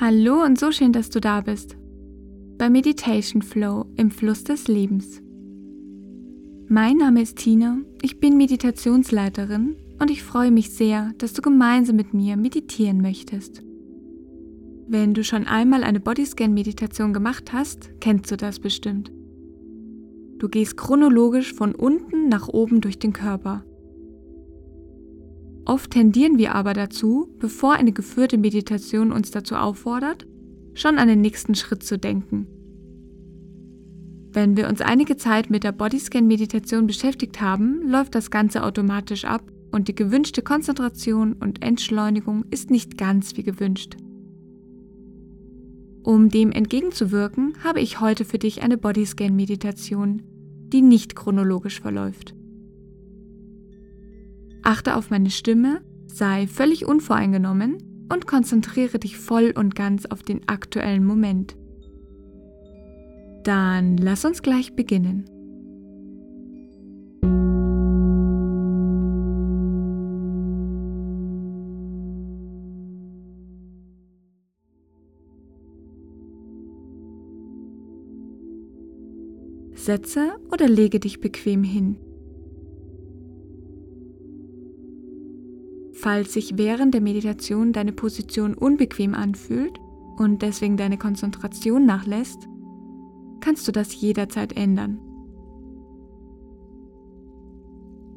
Hallo und so schön, dass du da bist. Bei Meditation Flow im Fluss des Lebens. Mein Name ist Tina, ich bin Meditationsleiterin und ich freue mich sehr, dass du gemeinsam mit mir meditieren möchtest. Wenn du schon einmal eine Bodyscan-Meditation gemacht hast, kennst du das bestimmt. Du gehst chronologisch von unten nach oben durch den Körper. Oft tendieren wir aber dazu, bevor eine geführte Meditation uns dazu auffordert, schon an den nächsten Schritt zu denken. Wenn wir uns einige Zeit mit der Bodyscan-Meditation beschäftigt haben, läuft das Ganze automatisch ab und die gewünschte Konzentration und Entschleunigung ist nicht ganz wie gewünscht. Um dem entgegenzuwirken, habe ich heute für dich eine Bodyscan-Meditation, die nicht chronologisch verläuft. Achte auf meine Stimme, sei völlig unvoreingenommen und konzentriere dich voll und ganz auf den aktuellen Moment. Dann lass uns gleich beginnen. Setze oder lege dich bequem hin. Falls sich während der Meditation deine Position unbequem anfühlt und deswegen deine Konzentration nachlässt, kannst du das jederzeit ändern.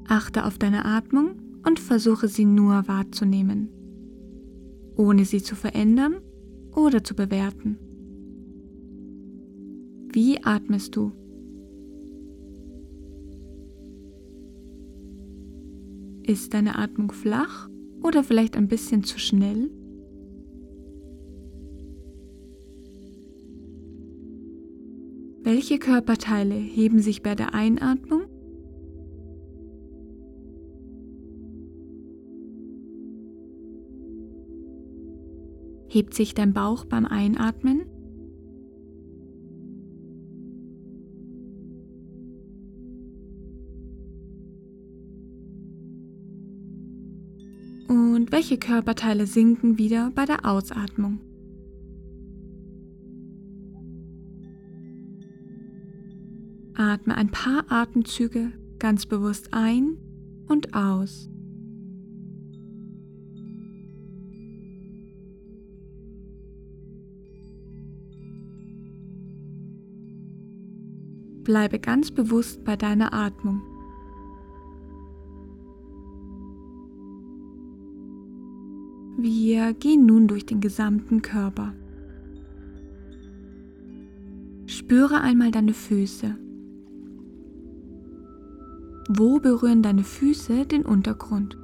Achte auf deine Atmung und versuche sie nur wahrzunehmen, ohne sie zu verändern oder zu bewerten. Wie atmest du? Ist deine Atmung flach oder vielleicht ein bisschen zu schnell? Welche Körperteile heben sich bei der Einatmung? Hebt sich dein Bauch beim Einatmen? Welche Körperteile sinken wieder bei der Ausatmung. Atme ein paar Atemzüge ganz bewusst ein und aus. Bleibe ganz bewusst bei deiner Atmung. Wir gehen nun durch den gesamten Körper. Spüre einmal deine Füße. Wo berühren deine Füße den Untergrund?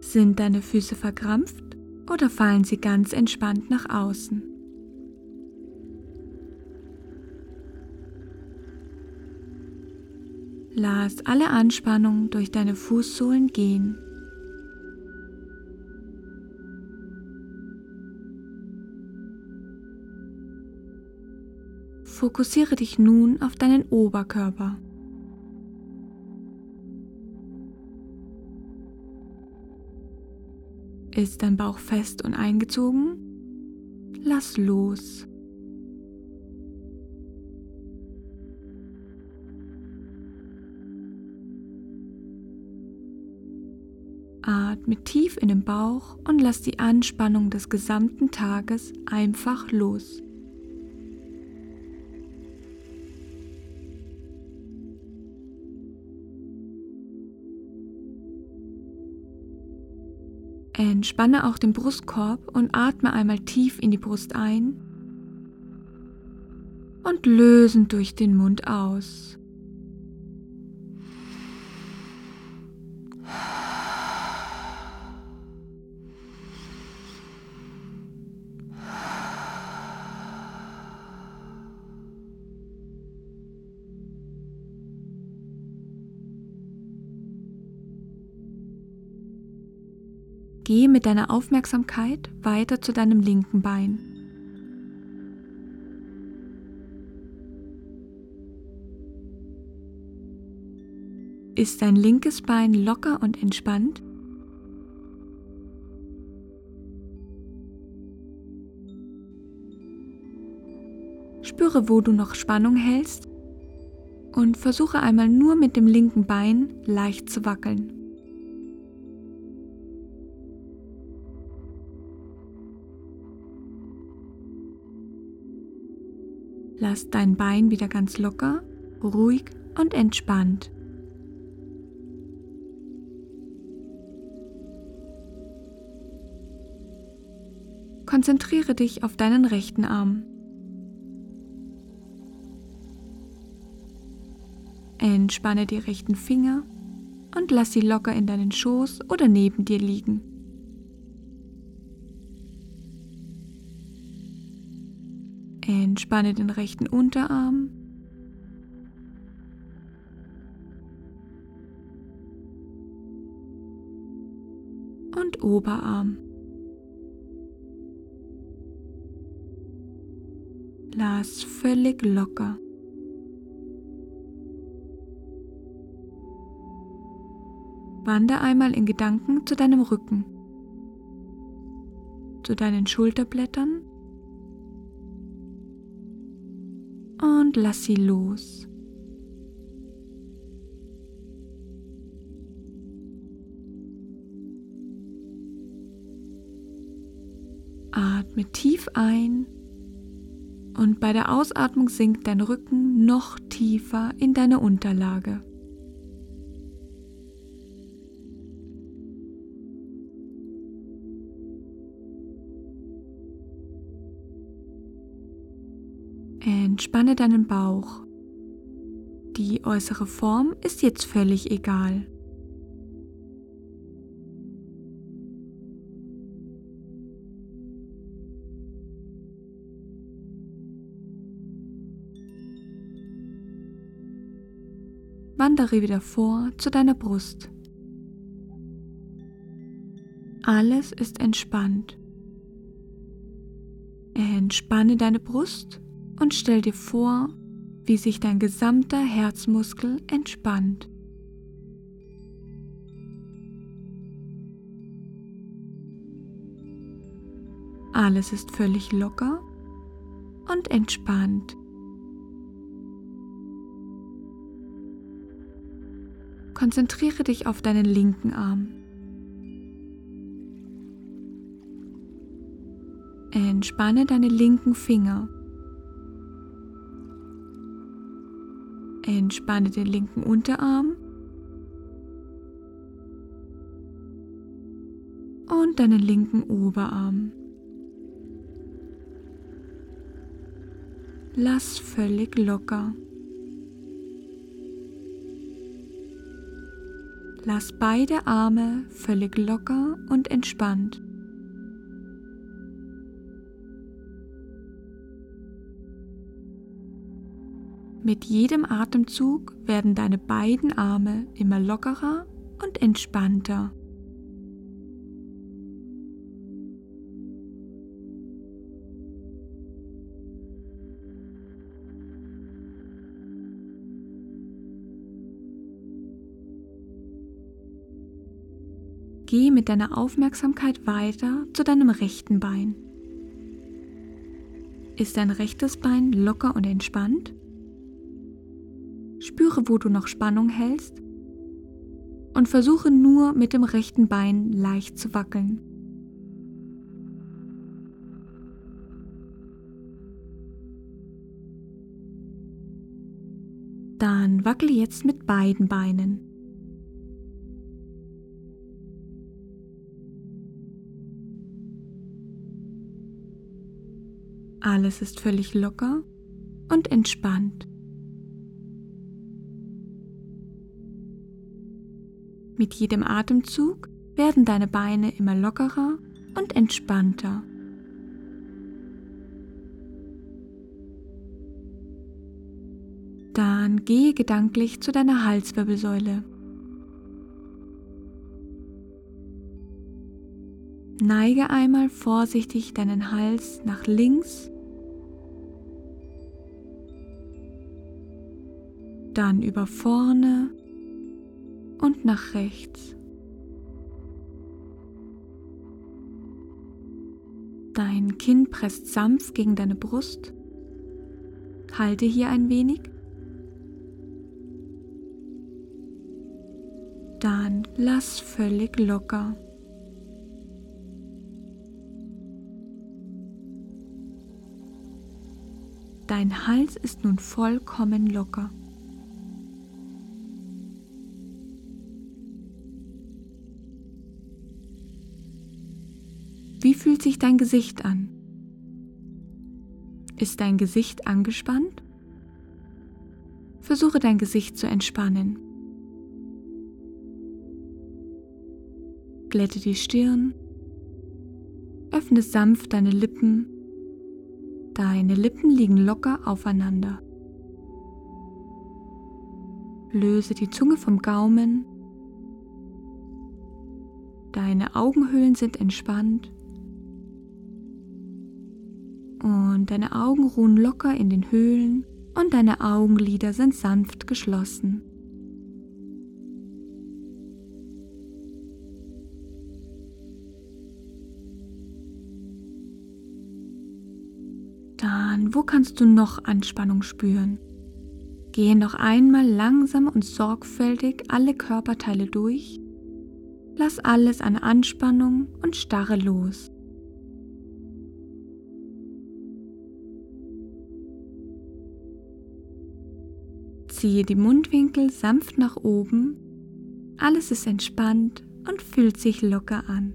Sind deine Füße verkrampft oder fallen sie ganz entspannt nach außen? Lass alle Anspannung durch deine Fußsohlen gehen. Fokussiere dich nun auf deinen Oberkörper. Ist dein Bauch fest und eingezogen? Lass los. Atme tief in den Bauch und lass die Anspannung des gesamten Tages einfach los. Entspanne auch den Brustkorb und atme einmal tief in die Brust ein und lösend durch den Mund aus. Geh mit deiner Aufmerksamkeit weiter zu deinem linken Bein. Ist dein linkes Bein locker und entspannt? Spüre, wo du noch Spannung hältst und versuche einmal nur mit dem linken Bein leicht zu wackeln. Lass dein Bein wieder ganz locker, ruhig und entspannt. Konzentriere dich auf deinen rechten Arm. Entspanne die rechten Finger und lass sie locker in deinen Schoß oder neben dir liegen. Entspanne den rechten Unterarm. Und Oberarm. Lass völlig locker. Wander einmal in Gedanken zu deinem Rücken, zu deinen Schulterblättern und lass sie los. Atme tief ein und bei der Ausatmung sinkt dein Rücken noch tiefer in deine Unterlage. Entspanne deinen Bauch. Die äußere Form ist jetzt völlig egal. Wandere wieder vor zu deiner Brust. Alles ist entspannt. Entspanne deine Brust und stell dir vor, wie sich dein gesamter Herzmuskel entspannt. Alles ist völlig locker und entspannt. Konzentriere dich auf deinen linken Arm. Entspanne deine linken Finger. Entspanne den linken Unterarm und deinen linken Oberarm. Lass völlig locker. Lass beide Arme völlig locker und entspannt. Mit jedem Atemzug werden deine beiden Arme immer lockerer und entspannter. Geh mit deiner Aufmerksamkeit weiter zu deinem rechten Bein. Ist dein rechtes Bein locker und entspannt? Spüre, wo du noch Spannung hältst und versuche nur mit dem rechten Bein leicht zu wackeln. Dann wackele jetzt mit beiden Beinen. Alles ist völlig locker und entspannt. Mit jedem Atemzug werden deine Beine immer lockerer und entspannter. Dann gehe gedanklich zu deiner Halswirbelsäule. Neige einmal vorsichtig deinen Hals nach links, dann über vorne und nach rechts. Dein Kinn presst sanft gegen deine Brust. Halte hier ein wenig. Dann lass völlig locker. Dein Hals ist nun vollkommen locker. Wie fühlt sich dein Gesicht an? Ist dein Gesicht angespannt? Versuche dein Gesicht zu entspannen. Glätte die Stirn, öffne sanft deine Lippen Deine Lippen liegen locker aufeinander. Löse die Zunge vom Gaumen. Deine Augenhöhlen sind entspannt. Und deine Augen ruhen locker in den Höhlen und deine Augenlider sind sanft geschlossen. Dann, wo kannst du noch Anspannung spüren? Gehe noch einmal langsam und sorgfältig alle Körperteile durch. Lass alles an Anspannung und Starre los. Ziehe die Mundwinkel sanft nach oben. Alles ist entspannt und fühlt sich locker an.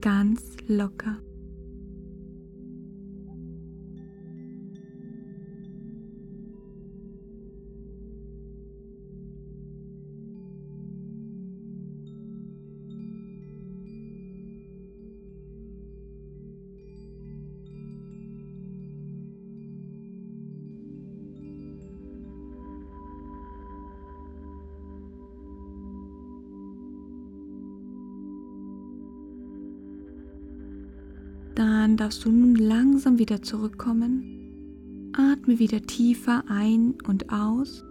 ganz locker. Dann darfst du nun langsam wieder zurückkommen. Atme wieder tiefer ein und aus.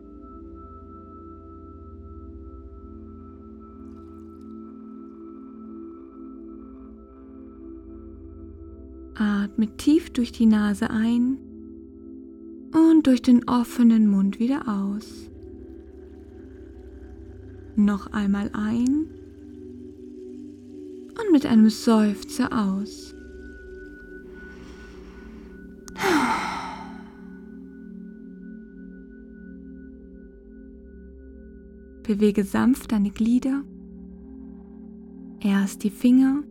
Atme tief durch die Nase ein und durch den offenen Mund wieder aus. Noch einmal ein und mit einem Seufzer aus. Bewege sanft deine Glieder. Erst die Finger.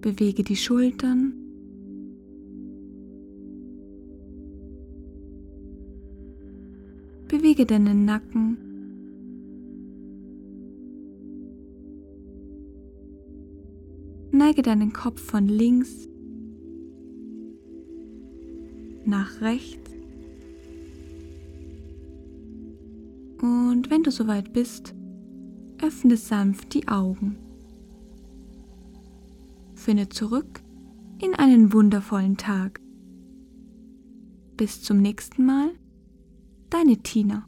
Bewege die Schultern. Bewege deinen Nacken. Neige deinen Kopf von links nach rechts. Und wenn du soweit bist, öffne sanft die Augen. Finde zurück in einen wundervollen Tag. Bis zum nächsten Mal, deine Tina.